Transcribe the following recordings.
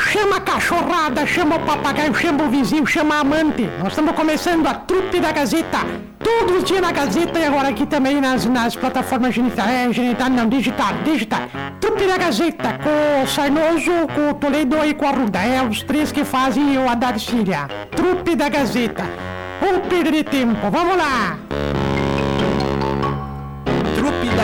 chama a cachorrada, chama o papagaio, chama o vizinho, chama a amante. Nós estamos começando a trupe da Gazeta. Todos os dias na Gazeta e agora aqui também nas, nas plataformas genital, é, genital, não, digital, digital. Trupe da Gazeta, com o Sarnoso, com o Toledo e com a Ruda. É os três que fazem o Haddad Síria. Trupe da Gazeta. Vamos perder tempo, vamos lá.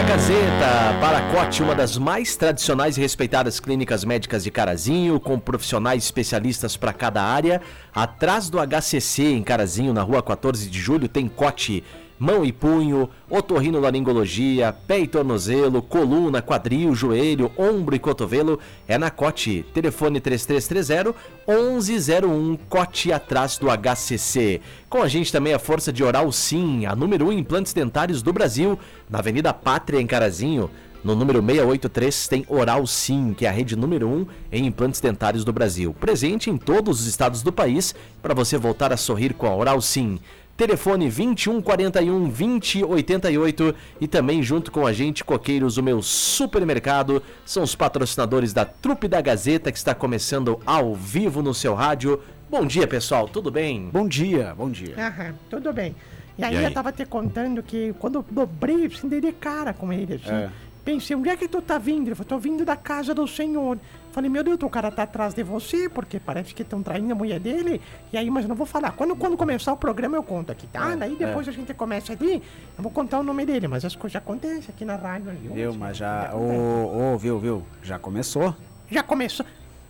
Gazeta, Paracote, uma das mais tradicionais e respeitadas clínicas médicas de Carazinho, com profissionais especialistas para cada área. Atrás do HCC em Carazinho, na rua 14 de julho, tem cote mão e punho, otorrinolaringologia, pé e tornozelo, coluna, quadril, joelho, ombro e cotovelo, é na Cote. Telefone 3330 1101, Cote atrás do HCC. Com a gente também a força de Oral Sim, a número 1 em implantes dentários do Brasil, na Avenida Pátria, em Carazinho. No número 683 tem Oral Sim, que é a rede número 1 em implantes dentários do Brasil. Presente em todos os estados do país para você voltar a sorrir com a Oral Sim. Telefone 2141 2088 e também junto com a gente Coqueiros, o meu supermercado, são os patrocinadores da Trupe da Gazeta que está começando ao vivo no seu rádio. Bom dia, pessoal, tudo bem? Bom dia, bom dia. Aham, tudo bem. E aí, E aí? eu tava te contando que quando eu dobrei, dei de cara com ele, assim. É. Pensei, onde é que tu tá vindo? Ele falou, tô vindo da casa do senhor. Falei, meu Deus, o cara tá atrás de você, porque parece que estão traindo a mulher dele. E aí, mas eu não vou falar. Quando, quando começar o programa, eu conto aqui, tá? É, Daí depois a gente começa ali, eu vou contar o nome dele, mas as coisas acontecem aqui na rádio. viu? Viu, mas já. Ô, ô, viu, viu? Já começou? Já começou.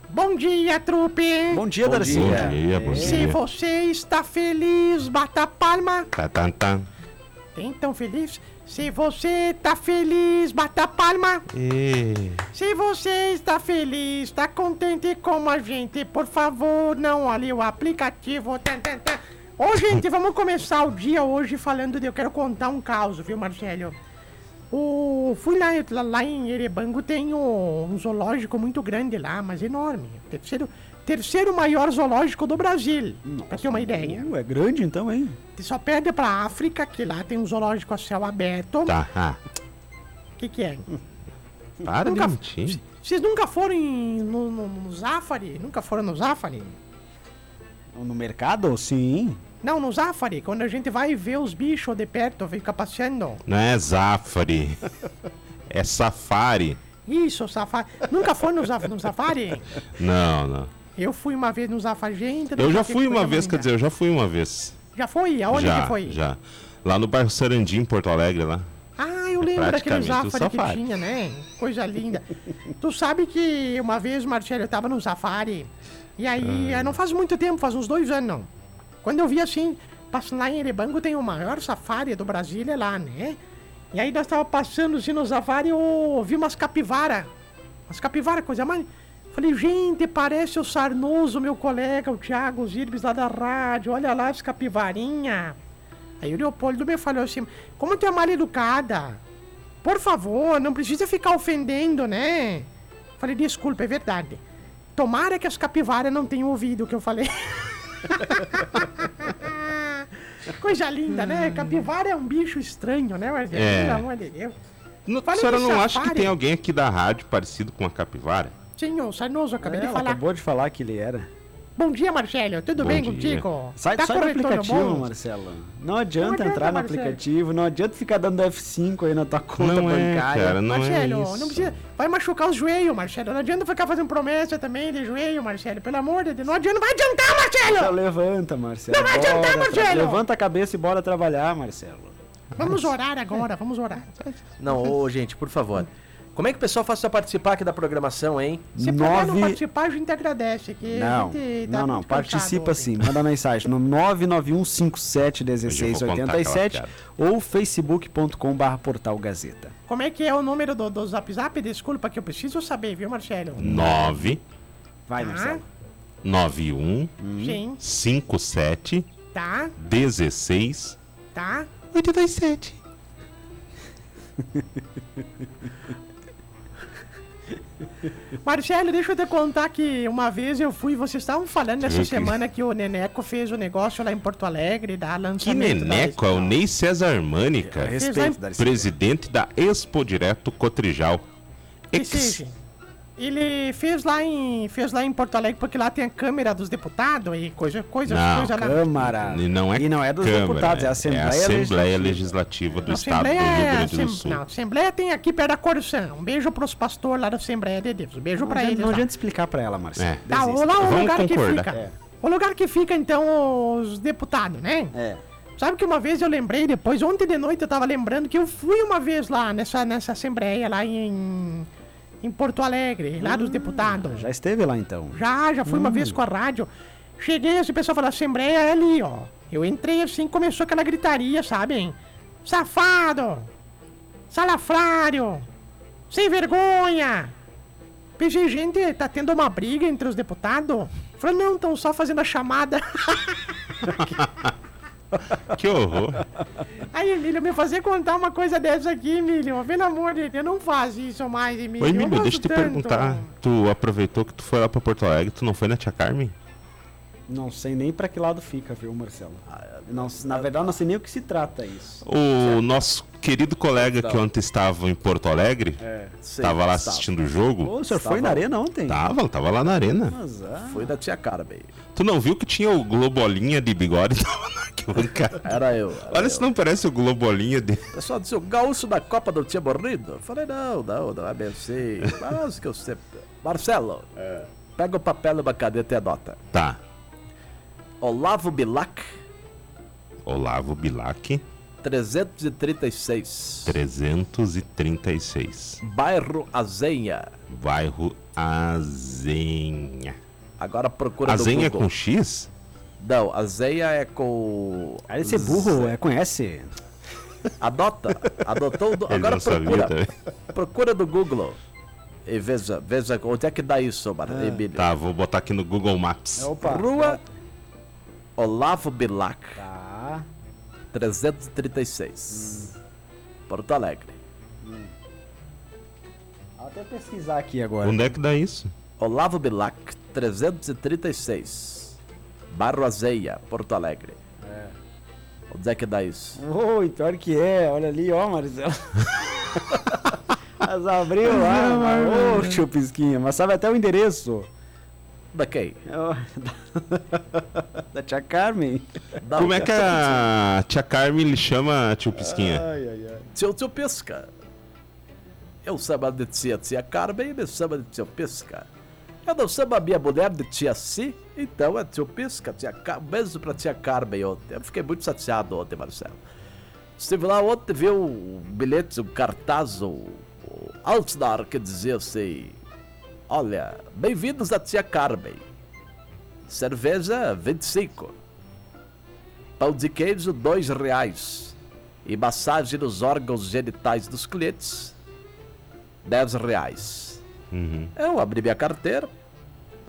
Bom dia, trupe! Bom dia, Bom Darcy. dia. Bom dia, bom Se dia. você está feliz, bata a palma. Tá, tá, tá. Tão feliz? Se você tá feliz, bata palma. E... Se você está feliz, está contente com a gente, por favor, não olhe o aplicativo. Tan, tan, tan. Ô, gente, vamos começar o dia hoje falando de. Eu quero contar um caos, viu, Marcelo? O, fui lá, lá, em Erebango, tem um, um zoológico muito grande lá, mas enorme. Terceiro, terceiro maior zoológico do Brasil, pra ter uma ideia. Uh, é grande então, hein? Só perde pra África, que lá tem um zoológico a céu aberto. O Tá, ah, que, que é? para Nunca- de mentir. Vocês nunca foram em- no, no, no Zafari? Nunca foram no Zafari? No mercado? Sim. Não, no Zafari, quando a gente vai ver os bichos de perto, fica passeando. Não é Zafari. É Safari. Isso, Safari. Nunca foi no, no Safari? Não, não. Eu fui uma vez no Zafari, gente. Eu já que fui uma vez, quer dizer, eu já fui uma vez. Já foi? Aonde já, que foi? já. Lá no bairro Sarandi, em Porto Alegre, lá. Ah, eu lembro daquele Zafari que tinha, né? Coisa linda. tu sabe que uma vez, Marcelo, eu tava no Safari. E aí, Ah. não faz muito tempo, faz uns dois anos, não. Quando eu vi assim, passando lá em Erebango, tem o maior safari do Brasil, é lá, né? E aí nós tava passando assim no safari, eu vi umas capivara. Umas capivara, coisa mais. Falei, gente, parece o Sarnoso, meu colega, o Thiago Zirbes lá da rádio. Olha lá as capivarinha. Aí o Leopoldo me falou assim, como tu é mal educada? Por favor, não precisa ficar ofendendo, né? Falei, desculpa, é verdade. Tomara que as capivaras não tenham ouvido o que eu falei. Coisa linda, né? Capivara é um bicho estranho, né, Marcelo? É. Pelo amor de Deus. Não, a senhora não acha que safari. tem alguém aqui da rádio parecido com a capivara? Sim, o Sarnoso, eu acabei de É, Ela falar. acabou de falar que ele era. Bom dia, Marcelo. Tudo Bom bem dia. contigo? Sai, Tá sai do aplicativo, bom? Marcelo. Não adianta, Não adianta, entrar no Marcelo. aplicativo, não adianta ficar dando F5 aí na tua conta Não é, bancária. cara, não é Marcelo, isso. não precisa. Vai machucar os joelhos, Marcelo. Não adianta ficar fazendo promessa também de joelho, Marcelo. Pelo amor de Deus. Não adianta. Vai adiantar, Então Marcelo! levanta, Marcelo. Não vai adiantar, Bora tra- Marcelo! Levanta a cabeça e bora trabalhar, Marcelo. Vamos orar agora, vamos orar. Não, ô, gente, por favor. Como é que o pessoal faz pra participar aqui da programação, hein? Se puder não Nove- participar, a gente agradece. Que Não, gente tá não, não. Participa hoje. sim. Manda mensagem no 991571687 Hoje ou facebook.com.br portal Gazeta. Como é que é o número do, do Zap Zap? Desculpa que eu preciso saber, viu, Marcelo? 9 Vai, Tá. Marcelo. 91 Sim, 57 tá, 16 tá. 87. Marcelo, deixa eu te contar que uma vez eu fui, vocês estavam falando nessa Que- semana que o Neneco fez o negócio lá em Porto Alegre, da Que lançamento. da- neneco, é o Ney César Armani, cara. Respeito. Presidente da Expo Direto Cotrijal. Que Ex. Ele fez lá em fez lá em Porto Alegre porque lá tem a câmera dos deputados e coisa coisa Não, coisa lá. Câmara. E não é, E não é dos Câmara, deputados, é a Assembleia, Assembleia Legislativa. Legislativa do Estado do Rio é- Grande do Sul. Não, Assembleia tem aqui perto da Corção. Um beijo pros pastores lá da Assembleia de Deus. Um beijo adianta, eles. não adianta explicar pra ela, Marcelo. É. Tá, lá o Vamos lugar que fica. É. O lugar que fica, então, os deputados, né? É. Sabe que uma vez eu lembrei, depois, ontem de noite eu tava lembrando que eu fui uma vez lá nessa, nessa Assembleia, lá em, em Porto Alegre, lá dos deputados. Já esteve lá então. Já, já fui uma vez com a rádio. Cheguei, assim, o pessoal falou, Assembleia é ali, ó. Eu entrei assim, começou aquela gritaria, sabe? Safado! Salafrário! Sem vergonha! Pensei, gente, tá tendo uma briga entre os deputados? Falei, não, estão só fazendo a chamada. Que horror. Aí, Emílio, me fazer contar uma coisa dessa aqui, Emílio. Pelo amor de Deus, não faz isso mais, Emílio. Ô, Emílio, deixa eu te tanto. perguntar. Tu aproveitou que tu foi lá pra Porto Alegre, tu não foi na Tia Carmen? Não sei nem pra que lado fica, viu, Marcelo? Não, na verdade, não sei nem o que se trata isso. O nosso querido colega que ontem estava em Porto Alegre, estava lá assistindo o jogo. Ô, o senhor foi na arena ontem? Tava, tava lá na arena. Mas, ah, Foi da tia Carmen. Tu não viu que tinha o Globolinha de bigode? Era eu. era Olha eu. se não parece o Globolinha de. O pessoal disse, o gaúcho da Copa não tinha morrido? Eu falei, não, não, não é bem assim. Mas que eu sempre... Marcelo, pega o papel e uma caneta e anota. Tá. Olavo Bilac, Olavo Bilac, 336. 336. Bairro Azenha. Bairro Azenha. Agora procura Azenha é com X? Não, Azenha é com... aí esse burro é, conhece. Adota. Adotou. o do- Agora procura. também. Procura no Google. E veja, veja onde é que dá isso, Mar... Emílio. Tá, vou botar aqui no Google Maps. Opa. Rua Olavo Bilac, Tá. 336. Porto Alegre. Vou até pesquisar aqui agora. Onde é que dá isso? Olavo Bilac, 336. Barro Azeia, Porto Alegre. Onde é que dá isso? Oi, pior que é. Olha ali, ó, Marcelo. Mas abriu lá. Ô, tio Pisquinha. Mas sabe até o endereço. Da quem? Da- tia Carmen. Da Como é que a tia Carmen lhe chama, tio Pisquinha? Ai, ai, ai. Tio Tio Pisca. Eu chamo de tia Tia Carmen e me chama de tio Pisca. Eu não chamo a minha mulher de tia Si, então é tio Pisca, tia Car... Beijo pra tia Carmen ontem. Eu fiquei muito chateado ontem, Marcelo. Estive lá ontem, vi um bilhete, um cartaz, um, um que dizia assim... Olha, bem-vindos à tia Carmen. Cerveja, 25. Pão de queijo, dois reais. E massagem nos órgãos genitais dos clientes, 10 reais. Uhum. Eu abri minha carteira,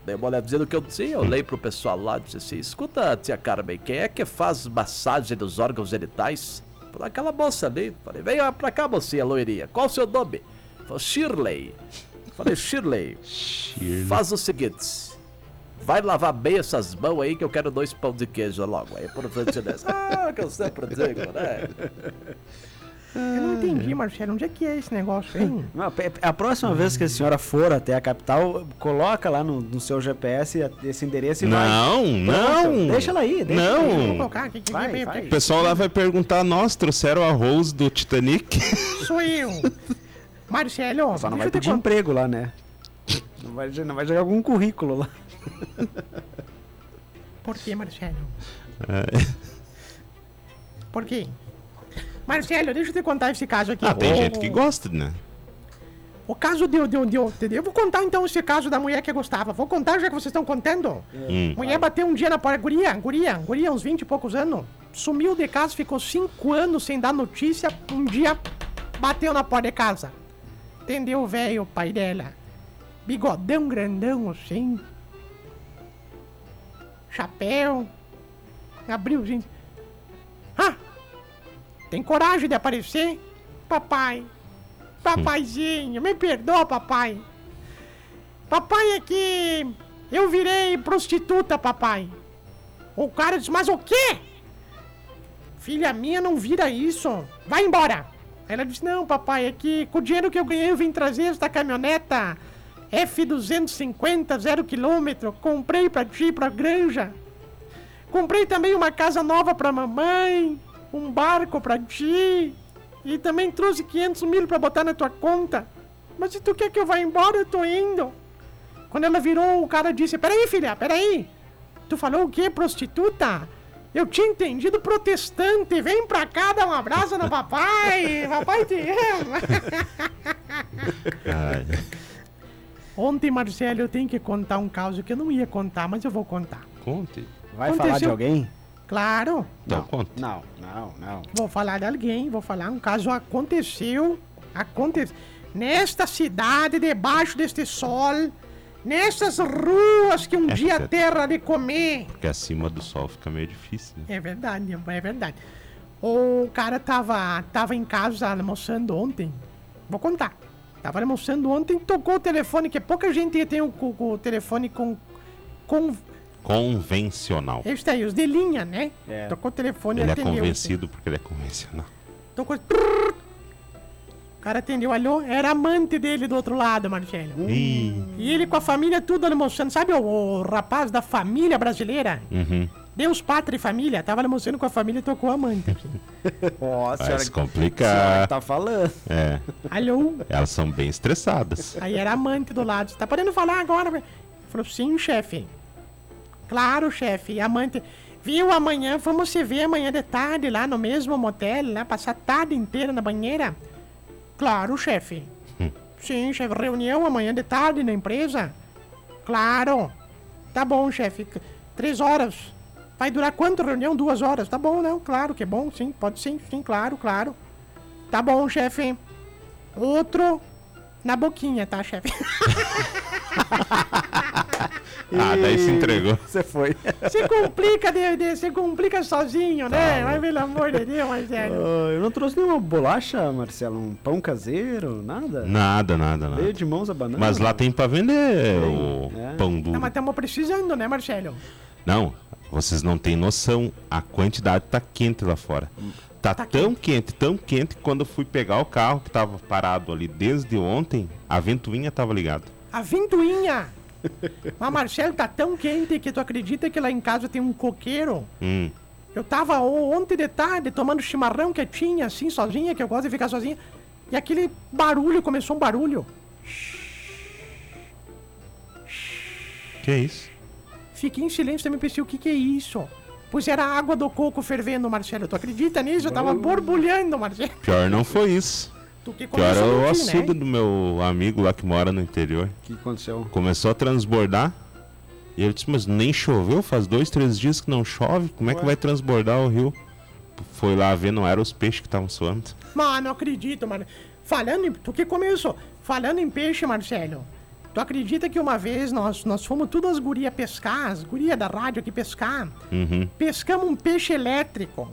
dei uma olhadinha no que eu tinha, eu olhei pro pessoal lá e disse assim, escuta, tia Carmen, quem é que faz massagem nos órgãos genitais? Falei, aquela moça ali. Falei, venha pra cá, mocinha loirinha, qual o seu nome? Falei, Shirley. Falei, Shirley, faz o seguinte, vai lavar bem essas mãos aí que eu quero dois pão de queijo logo. Aí, por gentileza. Ah, que eu sempre digo, né? Eu não entendi, Marcelo. Onde é que é esse negócio, hein? Não, pe- A próxima vez que a senhora for até a capital, coloca lá no, no seu GPS esse endereço e vai. Não, não. Deixa ela aí, deixa ela aí. Vou Não. colocar aqui. que- Vai, que- vai. O pessoal lá vai perguntar, nós trouxeram arroz do Titanic? Sou eu. Marcelo, Só não vai pedir emprego lá, né? Não vai, não vai jogar algum currículo lá. Por que, Marcelo? É. Por quê? Marcelo, deixa eu te contar esse caso aqui. Ah, tem O- gente que gosta, né? O caso de, de, de, de- Eu vou contar então esse caso da mulher que gostava. Vou contar já que vocês estão contando. Hum. Mulher bateu um dia na porta. Guria, guria, guria, uns 20 e poucos anos. Sumiu de casa, ficou cinco anos sem dar notícia. Um dia bateu na porta de casa. Entendeu o velho, pai dela? Bigodão grandão assim. Chapéu. Abriu assim. Ah! Tem coragem de aparecer? Papai. Papaizinho, me perdoa, papai. Papai é que eu virei prostituta, papai. O cara disse, mas o quê? Filha minha não vira isso. Vai embora. Aí ela disse, não, papai, é que com o dinheiro que eu ganhei eu vim trazer esta caminhoneta F250, zero quilômetro. Comprei pra ti, pra granja. Comprei também uma casa nova pra mamãe. Um barco pra ti. E também trouxe 500 mil pra botar na tua conta. Mas se tu quer que eu vá embora, eu tô indo. Quando ela virou, o cara disse: Peraí, filha, peraí. Tu falou o quê, prostituta? Eu tinha entendido protestante. Vem pra cá dar um abraço no papai. papai te ama. Ontem, Marcelo, eu tenho que contar um caso que eu não ia contar, mas eu vou contar. conte. Vai falar de Aconteceu- alguém? Claro, Então, conte. Não, não, não. vou falar de alguém, vou falar um caso aconteceu, aconteceu nesta cidade, debaixo deste sol, nessas ruas que um É, dia porque- terra de comer. Porque acima do sol fica meio difícil, né? É verdade, é verdade. O cara tava, tava em casa almoçando ontem. Vou contar. Tava almoçando ontem, tocou o telefone, que pouca gente tem o, o- o telefone com. com. Convencional. Este aí, os de linha, né? É. Tocou o telefone Ele é convencido porque ele é convencional. Tocou. Cara atendeu, alô? Era amante dele do outro lado, Marcelo. Ih, E ele com a família tudo almoçando. Sabe o, o rapaz da família brasileira? uhum. Deus, pátria e família. Tava almoçando com a família e tocou a amante. aqui. Ó, a Vai se complicar. tá falando. É, Alô? elas são bem estressadas. Aí era amante do lado. Você tá podendo falar agora? Ele Falou, sim, chefe. Claro, chefe. E a amante. Viu, amanhã vamos se ver amanhã de tarde lá no mesmo motel, lá, passar a tarde inteira na banheira? Claro, chefe. Sim, chefe. Reunião amanhã de tarde na empresa? Claro. Tá bom, chefe. Três horas. Vai durar quanto reunião? Duas horas. Tá bom, não? Claro que é bom, sim. Pode sim, sim, claro, claro. Tá bom, chefe. Outro na boquinha, tá, chefe? Ah, daí se entregou. Você foi. Se complica, de, de- se complica sozinho, né? Mas pelo amor de Deus, Marcelo. Ah, eu não trouxe nenhuma bolacha, Marcelo. Um pão caseiro, nada? Nada, nada, Veio nada. de mãos a banana. Mas lá tem pra vender o é. pão Não, duro. mas estamos precisando, né, Marcelo? Não, vocês não têm noção. A quantidade tá quente lá fora. Tá, Tá tão quente, tão quente que quando eu fui pegar o carro que tava parado ali desde ontem, a ventoinha tava ligada. A ventoinha. Mas, Marcelo, tá tão quente que tu acredita que lá em casa tem um coqueiro? Hum. Eu tava o- ontem de tarde tomando chimarrão quietinha, assim, sozinha, que eu gosto de ficar sozinha. E aquele barulho, começou um barulho. Que é isso? Fiquei em silêncio também pensei, o que que é isso? Pois era a água do coco fervendo, Marcelo. Tu acredita nisso? Eu tava borbulhando, Marcelo. Pior não foi isso. Tu que é começou o açude né? do meu amigo lá que mora no interior. O que aconteceu? Começou a transbordar. E ele disse, mas nem choveu, faz dois, três dias que não chove. Como é que Ué. vai transbordar o rio? Foi lá ver, não eram os peixes que estavam suando. Mano, não acredito, mano. Falando em... Tu que começou? Falando em peixe, Marcelo. Tu acredita que uma vez nós, nós fomos todas as gurias pescar, as gurias da rádio aqui pescar. Uhum. Pescamos um peixe elétrico.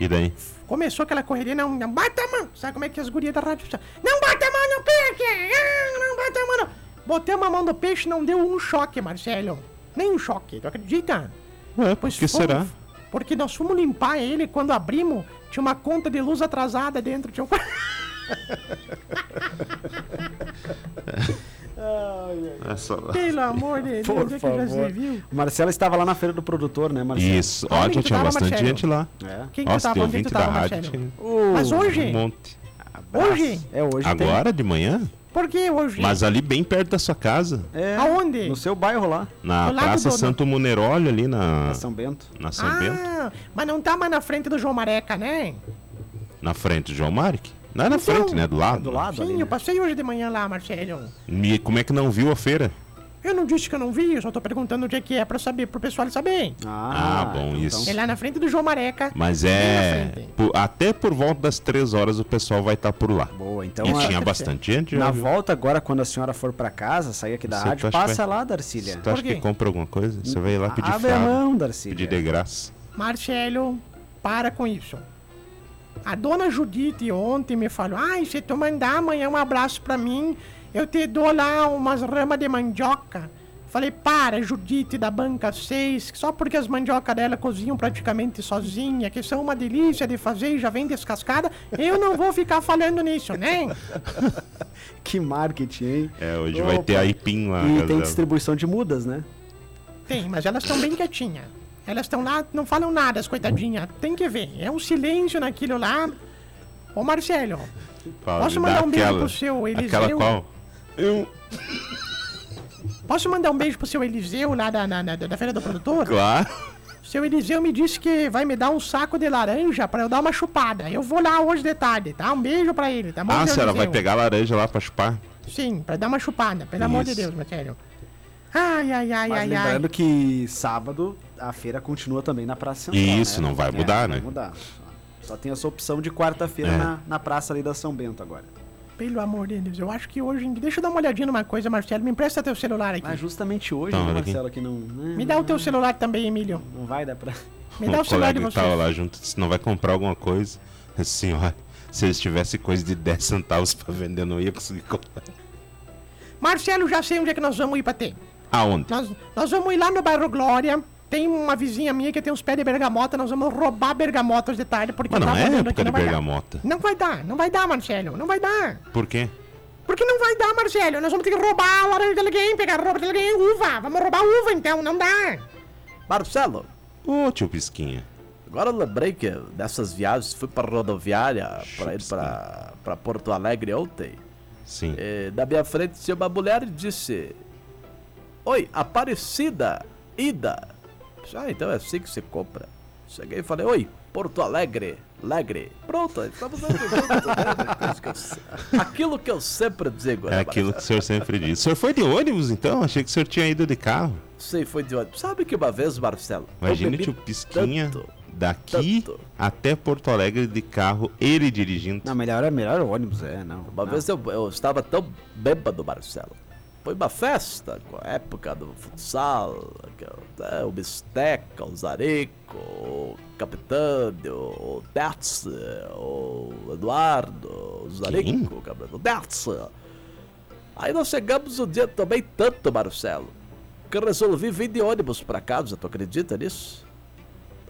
E daí? Começou aquela correria, não, não bata a mão. Sabe como é que as gurias da rádio... Não bata a mão no peixe! Ah, Não bata a mão no... Botamos a mão no peixe, não deu um choque, Marcelo. Nem um choque, tu acredita? Ué, por que fomos- será? Porque nós fomos limpar ele quando abrimos, tinha uma conta de luz atrasada dentro. Tinha um... É só... Pelo amor de Deus, Por onde é que já se favor. viu? Marcelo estava lá na feira do produtor, né, Marcelo? Isso, Onde ó, que já tu tinha tava, bastante Marcelo? gente lá. É. Quem que Nossa, tava? tem é que ouvinte tu da tava, rádio. Tinha Mas Um hoje? monte. Hoje? É, hoje Agora, de manhã? Por que hoje? Mas ali bem perto da sua casa. tem. É, Aonde? No seu bairro lá, Na Praça Santo Munerólio, ali na, na São Bento. na São Bento. Ah, mas não tá mais na frente do João Mareca, né? Na frente do João Marque. Não é na Então, frente, né? Do lado. do lado. Sim, ali, eu né? passei hoje de manhã lá, Marcelo. E como é que não viu a feira? Eu não disse que eu não vi, eu só tô perguntando onde é que é pra saber, pro pessoal saber. Ah, bom, isso. É lá na frente do João Mareca. Mas é. por- até por volta das três horas o pessoal vai estar por lá. Boa, então e a- tinha bastante gente. na viu? volta agora, quando a senhora for pra casa, sair aqui da Você rádio, acha que passa vai- lá, Darcília. Tu acha Por quê? que compra alguma coisa? Você vai lá pedir Abre a mão, Pedir Darcília. de graça. Marcelo, para com isso. A dona Judite ontem me falou: ai, se tu mandar amanhã um abraço pra mim, eu te dou lá umas ramas de mandioca. Falei, para, Judite da banca 6, só porque as mandioca dela cozinham praticamente sozinha, que são uma delícia de fazer e já vem descascada, eu não vou ficar falando nisso, né? Que marketing, hein? É, hoje Opa. vai ter aipim lá. E tem distribuição de mudas, né? Tem, mas elas estão bem quietinhas. Elas estão lá, não falam nada, as coitadinhas. Tem que ver, é um silêncio naquilo lá. Ô Marcelo, Posso mandar um beijo aquela- pro seu Eliseu? Aquela qual? Eu, posso mandar um beijo pro seu Eliseu lá da, na- na- da Feira do Produtor? claro. Seu Eliseu me disse que vai me dar um saco de laranja pra eu dar uma chupada. Eu vou lá hoje de tarde, tá? Um beijo pra ele, tá bom? Ah, senhora vai pegar laranja lá pra chupar? Sim, pra dar uma chupada, pelo amor de Isso. Deus, Marcelo. Ai, ai, ai, Mas ai, lembrando ai. que sábado a feira continua também na Praça Central. Isso, né? não vai É, mudar, não né? Vai mudar. Só tem essa opção de quarta-feira É. na, na praça ali da São Bento agora. Pelo amor de Deus, eu acho que hoje. Deixa eu dar uma olhadinha numa coisa, Marcelo. Me empresta teu celular aqui. Mas justamente hoje, Então, né, olha aqui. Marcelo, que não. né, Me dá o teu celular também, Emílio. Não vai dar pra. Me dá o celular de que vocês. tava lá junto disse, não vai comprar alguma coisa. Assim, olha, se eles tivessem coisa de 10 centavos pra vender, não ia conseguir comprar. Marcelo, já sei onde é que nós vamos ir pra ter. Aonde? Nós, nós vamos ir lá no bairro Glória. Tem uma vizinha minha que tem uns pés de bergamota. Nós vamos roubar bergamotas de tarde. Porque Mas não tá é época aqui, de não vai dar. bergamota. Não vai dar, não vai dar, Marcelo. Não vai dar. Por quê? Porque não vai dar, Marcelo. Nós vamos ter que roubar a laranja de alguém, pegar a roupa de alguém, uva. Vamos roubar uva, então. Não dá. Marcelo, Ô, tio Pisquinha. agora eu lembrei que dessas viagens fui pra rodoviária pra ir pra, pra Porto Alegre ontem. Sim. Eh, na minha frente tinha uma mulher e disse: Oi, Aparecida, Ida. Ah, então é assim que se compra. Cheguei e falei: Oi, Porto Alegre, Alegre. Pronto, estamos se- Aquilo que eu sempre digo, É né, aquilo que o senhor sempre diz. O senhor foi de ônibus, então? Achei que o senhor tinha ido de carro. Sei, foi de ônibus. Sabe que uma vez, Marcelo? bebi tio Pisquinha tanto, daqui tanto. até Porto Alegre de carro, ele dirigindo. Não, melhor é melhor o ônibus, é, não. Uma não. vez eu, eu estava tão bêbado, Marcelo. Foi uma festa, com a época do futsal, né, o Bisteca, o Zareco, o Capitânio, o Dertz, o Eduardo, o Zareco, o Dertz. Aí nós chegamos um dia também tanto, Marcelo, que eu resolvi vir de ônibus pra casa, tu acredita nisso?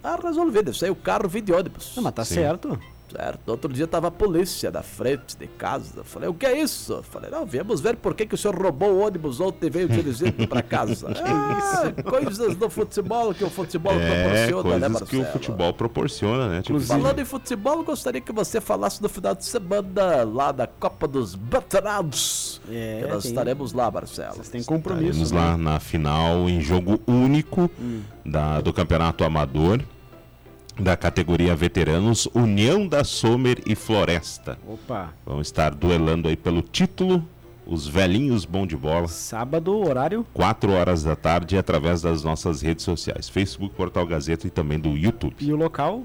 Ah, resolvi, deixei o carro vir de ônibus. Não, mas tá Sim. certo. Certo. Outro dia tava a polícia na frente de casa. Falei, o que é isso? Falei, não, viemos ver por que, que o senhor roubou o ônibus ontem e veio dirigindo pra casa. ah, coisas do futebol que o futebol É, proporciona, né, coisas que o Marcelo? futebol proporciona, né? Tipo, Falando em futebol, gostaria que você falasse no final de semana lá da Copa dos Veteranos. É, que nós tem- estaremos lá, Marcelo. Vocês têm compromisso. Estaremos né? lá na final em jogo único da, do Campeonato Amador da categoria Veteranos, União da Sommer e Floresta. Opa. Vão estar duelando aí pelo título os velhinhos bom de bola. Sábado, horário. 4 horas da tarde através das nossas redes sociais, Facebook, Portal Gazeta e também do YouTube. E o local.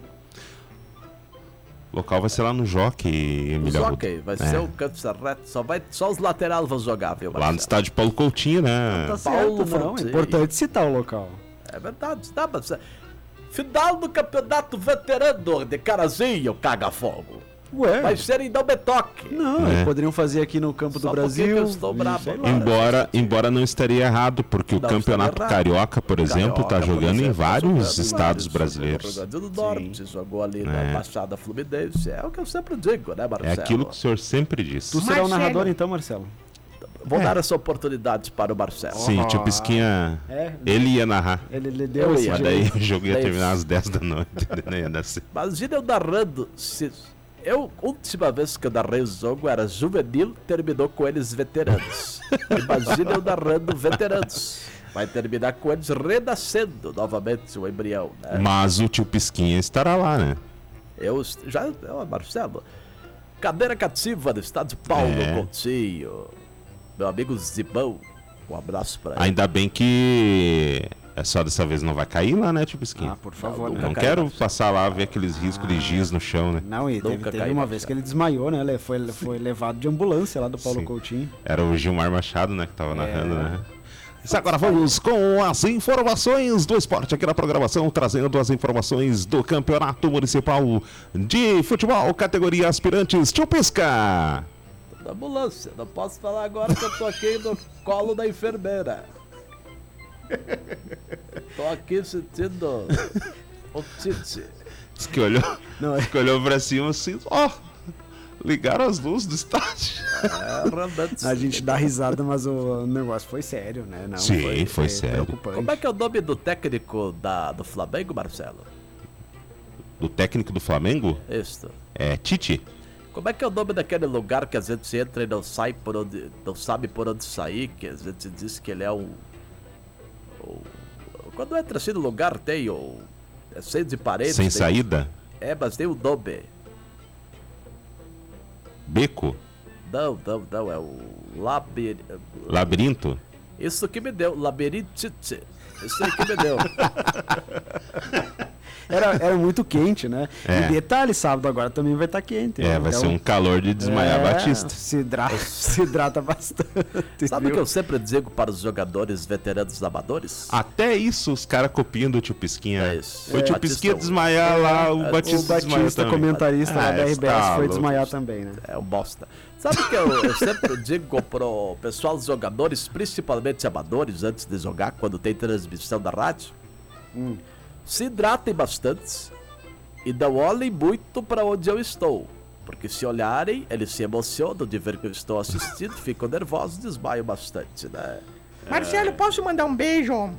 O local vai ser lá no Jockey, Arruda. Ok, vai É. ser o canto cerrado. Só, vai, só os laterais vão jogar, viu, Lá no Marcelo? estádio Paulo Coutinho, né? Tá Paulo certo, não. É importante citar o local. É verdade, dá pra. Final do campeonato veterano de Carazinho, caga-fogo. Ué. Vai ser em Dom Betoque. Não, É. poderiam fazer aqui no Campo Só do Brasil. eu estou bravo agora. Embora, embora não estaria errado, porque o Não, Campeonato estaria errado. Carioca, por exemplo, está jogando em exemplo, tá vários jogando em estados vários. brasileiros. Jogou no Norte, jogou ali É. na Baixada Fluminense. É o que eu sempre digo, né, É Marcelo? aquilo que o senhor sempre disse. Tu será o narrador então, Marcelo? Vou dar essa oportunidade para o Marcelo. Sim, o tio Pisquinha, É. ele ia narrar. Ele, ele deu Eu ia. Mas daí o jogo ia terminar às 10 da noite. né? Ia dar certo. Imagina eu narrando. Se... Eu, última vez que eu narrei o jogo era juvenil, terminou com eles veteranos. Imagina eu narrando veteranos. Vai terminar com eles renascendo novamente o embrião, né? Mas o tio Pisquinha estará lá, né? Eu já. Marcelo. Cadeira cativa do estado de Paulo É. Coutinho. Meu amigo Zibão. Um abraço pra ele. Ainda bem que é só dessa vez não vai cair lá, né, tio Pisquinha? Ah, por favor. Não, né? não caiu, quero passar lá ver aqueles riscos de giz no chão, né? Não, e teve, teve uma Marcelo. vez que ele desmaiou, né? Ele foi, foi levado de ambulância lá do Paulo Sim. Coutinho. Era o Gilmar Machado, né, que tava narrando, né? Agora vamos com as informações do esporte aqui na programação, trazendo as informações do Campeonato Municipal de Futebol, categoria aspirantes. Tio Pisca! Da ambulância. Não posso falar agora que eu tô aqui no colo da enfermeira. Tô aqui sentindo o Tite. Diz que olhou, Não, é- que olhou pra cima assim, ó, ligaram as luzes do estádio. É. A gente dá risada, mas o negócio foi sério, né? Não, Sim, foi sério. preocupante. Como é que é o nome do técnico da, do Flamengo, Marcelo? Do técnico do Flamengo, Isso. é Tite. Como é que é o nome daquele lugar que a gente entra e não sai por onde. não sabe por onde sair, que a gente diz que ele é um. um- quando entra assim no lugar tem o. É cheio de paredes. Sem tem- saída, É, mas tem o nome. beco, Não, não, não, é o. Laber... labirinto. Isso que me deu, labirintite. Isso que me deu. Era, era muito quente, né? É. E detalhe, sábado agora também vai estar quente. É, né? vai Então, ser um calor de desmaiar é, Batista. Se hidrata, se hidrata bastante. Sabe o que eu sempre digo para os jogadores veteranos amadores? Até isso os caras copiam do tio Pisquinha. É isso. Foi o tio Batista, Pisquinha desmaiar lá, o é, O Batista, desmaiou Batista, comentarista lá Ah, da RBS, tá foi louco. desmaiar também, né? É um bosta. Sabe o que eu, eu sempre digo pro pessoal dos jogadores, principalmente amadores, antes de jogar, quando tem transmissão da rádio? Se hidratem bastante e não olhem muito para onde eu estou. Porque se olharem, eles se emocionam de ver que eu estou assistindo, ficam nervosos e desmaiam bastante, né? Marcelo, posso mandar um beijo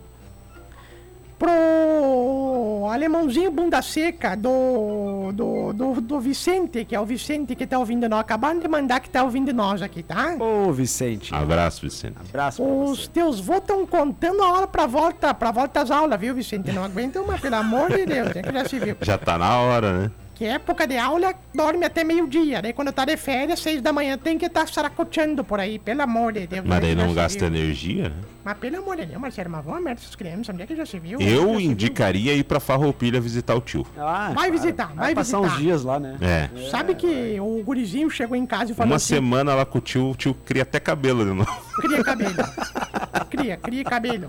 pro alemãozinho bunda seca do, do, do, do Vicente, que é o Vicente que tá ouvindo nós. Acabando de mandar que tá ouvindo nós aqui, tá? Ô, Vicente. Abraço, Vicente. Abraço pra Os você. teus vô estão contando a hora pra volta, pra volta às aulas, viu, Vicente? Não aguenta uma, pelo amor de Deus, é que já se viu. Já tá na hora, né? Que época de aula dorme até meio-dia, daí quando tá de férias, seis da manhã, tem que estar tá saracoteando por aí, pelo amor de Deus. Mas é daí já não gasta viu? energia, né? Mas pelo amor de Deus, Marcelo, mas vamos merda essas crianças, onde é que já se viu? É Eu já viu? indicaria ir pra Farroupilha visitar o tio. Ah, Vai visitar, vai passar visitar. uns dias lá, né? É. Sabe que o gurizinho chegou em casa e falou Uma assim, semana lá com o tio, o tio cria até cabelo de novo. cria cabelo. cria, cria cabelo.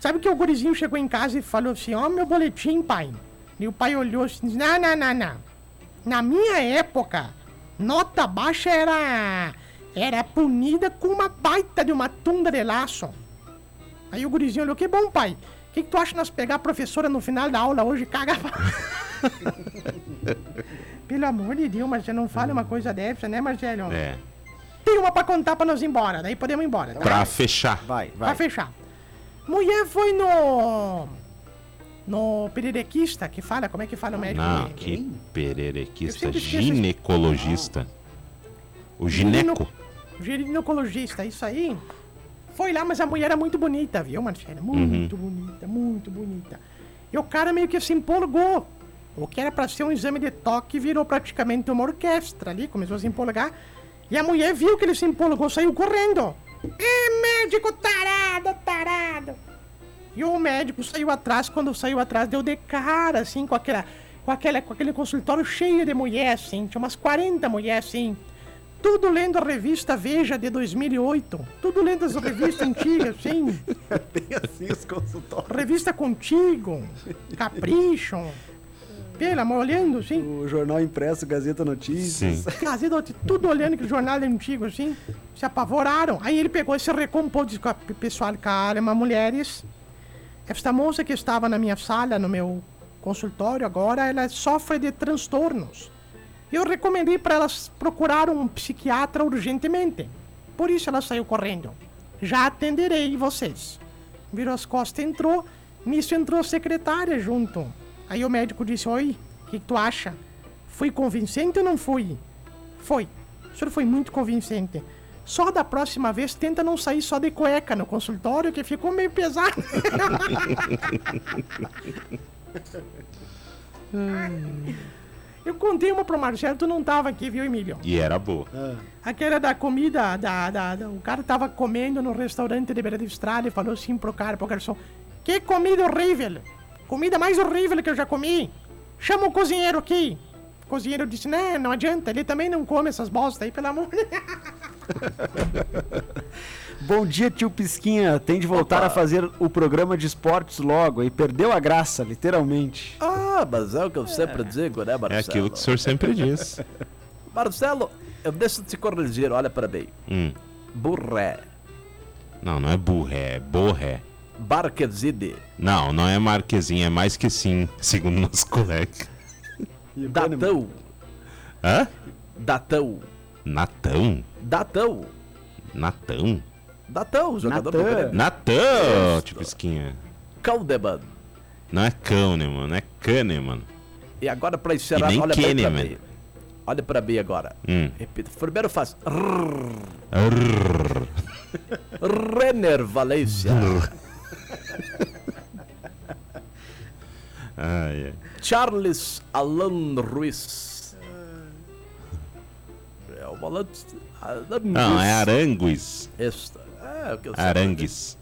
Sabe que o gurizinho chegou em casa e falou assim, ó meu boletim, pai. E o pai olhou assim, disse, não, não, não, não. Na minha época, nota baixa era era punida com uma baita de uma tunda de laço. Aí o gurizinho olhou, que bom, pai. O que, que tu acha de nós pegar a professora no final da aula hoje e cagar? Pelo amor de Deus, Marcelo, não fale uma coisa dessa, né, Marcelo? É. Tem uma pra contar pra nós ir embora, daí podemos ir embora. Tá? Pra fechar. Vai, Pra vai. fechar. Mulher foi no. No pererequista, que fala, como é que fala o médico? Não, que- pererequista. Ginecologista. O gineco. Ginecologista, isso aí. Foi lá, mas a mulher era muito bonita, viu, Marcelo? Muito bonita, muito bonita. E o cara meio que se empolgou. O que era pra ser um exame de toque virou praticamente uma orquestra ali, começou a se empolgar. E a mulher viu que ele se empolgou, saiu correndo. É médico tarado, tarado. E o médico saiu atrás, quando saiu atrás, deu de cara, assim, com, aquela, com, aquela, com aquele consultório cheio de mulher, assim, tinha umas 40 mulheres, assim. Tudo lendo a revista Veja de 2008. Tudo lendo as revistas antigas, assim. Bem assim os consultórios. Revista Contigo, Capricho. Pelo amor, olhando, assim. O jornal impresso, Gazeta Notícias. Sim. Gazeta, tudo olhando aquele jornal antigo, assim. Se apavoraram. Aí ele pegou e se recompôs, disse, "Ca- pessoal, calma, mulheres. Esta moça que estava na minha sala, no meu consultório agora, ela sofre de transtornos. Eu recomendei para elas procurar um psiquiatra urgentemente. Por isso ela saiu correndo. Já atenderei vocês. Virou as costas, entrou. Nisso entrou a secretária junto. Aí o médico disse: Oi, o que, que tu acha? Fui convincente ou não fui? Foi. O senhor foi muito convincente. Só da próxima vez tenta não sair só de cueca no consultório, que ficou meio pesado. Eu contei uma pro Marcelo, tu não tava aqui, viu, Emílio? E era boa. Aquela da comida, da, da, da- o cara tava comendo no restaurante de Beira de Estrada e falou assim pro cara, pro garçom, que comida horrível! Comida mais horrível que eu já comi! Chama o cozinheiro aqui! O cozinheiro disse, né, não adianta, ele também não come essas bostas aí, pelo amor de Deus. Bom dia, tio Pisquinha. Tem de voltar a fazer o programa de esportes logo e perdeu a graça, literalmente. Ah, mas é o que eu sempre digo, né, Marcelo? É aquilo que o senhor sempre diz. Marcelo, eu deixo de te corrigir, olha para mim. Hum. Burré. Não, não é burré, é borré. Barquezide. Não, não é Marquezinho, é mais que sim, segundo nosso colega. Datão. Hã? Datão. Natão? Datão. Natão? Datão, jogador Natan. do Grêmio. Natão! Tipo esquinha. Caldeman. Não é Kahneman, é Kahneman. E agora pra encerrar, nem olha bem pra Kahneman. mim. Olha pra mim agora. Hum. Repita. Primeiro faz. Arrrr. Renner Valência. Ai, ai. Charles Alan Ruiz. É o volante. Não, é Arangues. Esta. É o que eu sei. Arangues.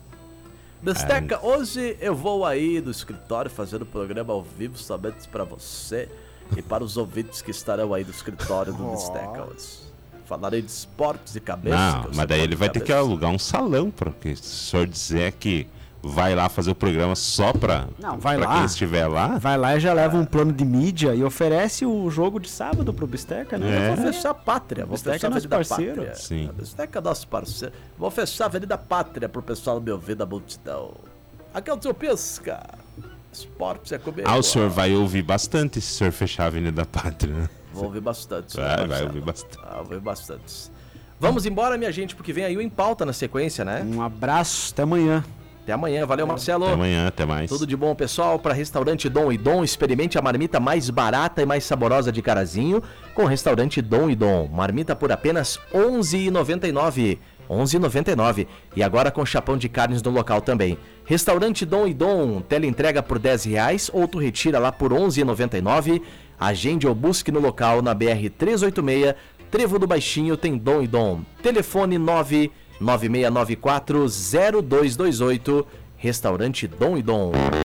Destaca, hoje eu vou aí do escritório fazendo o programa ao vivo somente para você e para os ouvintes que estarão aí do escritório do Destaca hoje. Falarei de esportes e cabeça. Não, mas daí ele vai ter que cabeça. alugar um salão, porque se o senhor disser que vai lá fazer o programa só pra, Não, vai pra lá. quem estiver lá, Vai lá e já leva um plano de mídia e oferece o jogo de sábado pro Bisteca, né? É. Vou fechar a pátria, vou Bisteca fechar a é nosso Avenida parceiro. Pátria. Sim. A Bisteca é nosso parceiro. Vou fechar a Avenida Pátria pro pessoal me ouvir da multidão. Aqui é o seu Pisca. Esportes é comigo. ah, o senhor vai ouvir bastante se o senhor fechar a Avenida Pátria. né? Vou ouvir bastante. senhor Vai, vai Marcelo. ouvir bastante. Ah, ouvir bastante. Vamos embora, minha gente, porque vem aí o Em Pauta na sequência, né? Um abraço, até amanhã. Até amanhã. Valeu, Marcelo. Até amanhã, até mais. Tudo de bom, pessoal. Para Restaurante Dom e Dom, experimente a marmita mais barata e mais saborosa de Carazinho com Restaurante Dom e Dom. Marmita por apenas R$ 11,99. 11,99. E agora com chapão de carnes no local também. Restaurante Dom e Dom, teleentrega por 10 reais ou tu retira lá por R$ 11,99. Agende ou busque no local na BR 386. Trevo do Baixinho tem Dom e Dom. Telefone 99694 0228. Restaurante Dom e Dom.